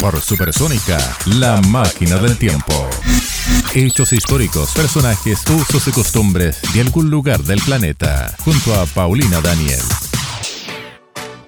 Por Supersónica, la máquina del tiempo. Hechos históricos, personajes, usos y costumbres de algún lugar del planeta. Junto a Paulina Daniel.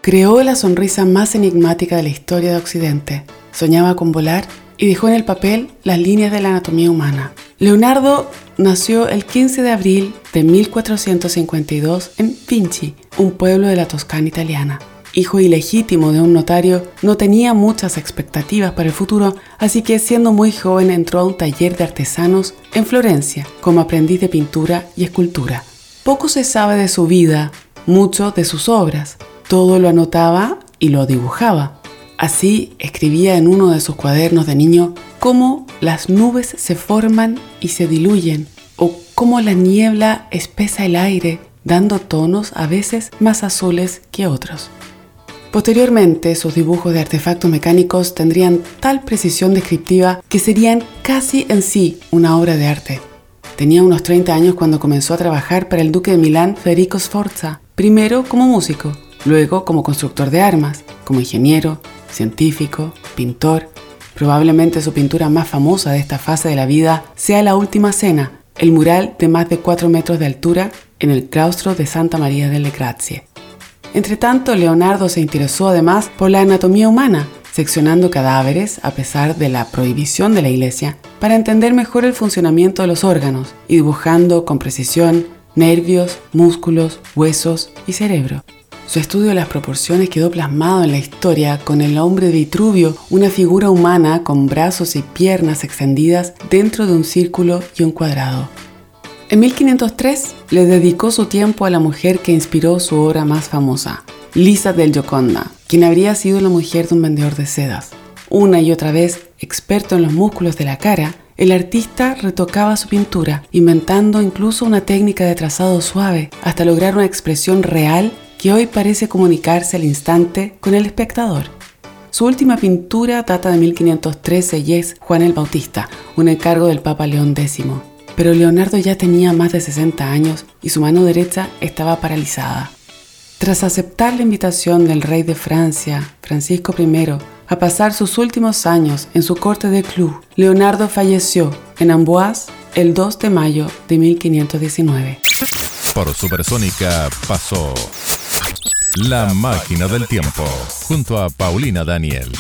Creó la sonrisa más enigmática de la historia de Occidente. Soñaba con volar y dejó en el papel las líneas de la anatomía humana. Leonardo nació el 15 de abril de 1452 en Vinci, un pueblo de la Toscana italiana. Hijo ilegítimo de un notario, no tenía muchas expectativas para el futuro, así que siendo muy joven entró a un taller de artesanos en Florencia como aprendiz de pintura y escultura. Poco se sabe de su vida, mucho de sus obras. Todo lo anotaba y lo dibujaba. Así escribía en uno de sus cuadernos de niño cómo las nubes se forman y se diluyen, o cómo la niebla espesa el aire, dando tonos a veces más azules que otros. Posteriormente, sus dibujos de artefactos mecánicos tendrían tal precisión descriptiva que serían casi en sí una obra de arte. Tenía unos 30 años cuando comenzó a trabajar para el duque de Milán Federico Sforza, primero como músico, luego como constructor de armas, como ingeniero, científico, pintor Probablemente su pintura más famosa de esta fase de la vida sea La Última Cena, el mural de más de 4 metros de altura en el claustro de Santa María delle Grazie. Entretanto, Leonardo se interesó además por la anatomía humana, seccionando cadáveres a pesar de la prohibición de la iglesia, para entender mejor el funcionamiento de los órganos y dibujando con precisión nervios, músculos, huesos y cerebro. Su estudio de las proporciones quedó plasmado en la historia con el hombre Vitruvio, una figura humana con brazos y piernas extendidas dentro de un círculo y un cuadrado. En 1503 le dedicó su tiempo a la mujer que inspiró su obra más famosa, Lisa del Gioconda, quien habría sido la mujer de un vendedor de sedas. Una y otra vez, experto en los músculos de la cara, el artista retocaba su pintura, inventando incluso una técnica de trazado suave, hasta lograr una expresión real que hoy parece comunicarse al instante con el espectador. Su última pintura data de 1513 y es Juan el Bautista, un encargo del Papa León X. Pero Leonardo ya tenía más de 60 años y su mano derecha estaba paralizada. Tras aceptar la invitación del rey de Francia, Francisco I, a pasar sus últimos años en su corte de club, Leonardo falleció en Amboise el 2 de mayo de 1519. Por Supersónica pasó la máquina del tiempo, junto a Paulina Daniel.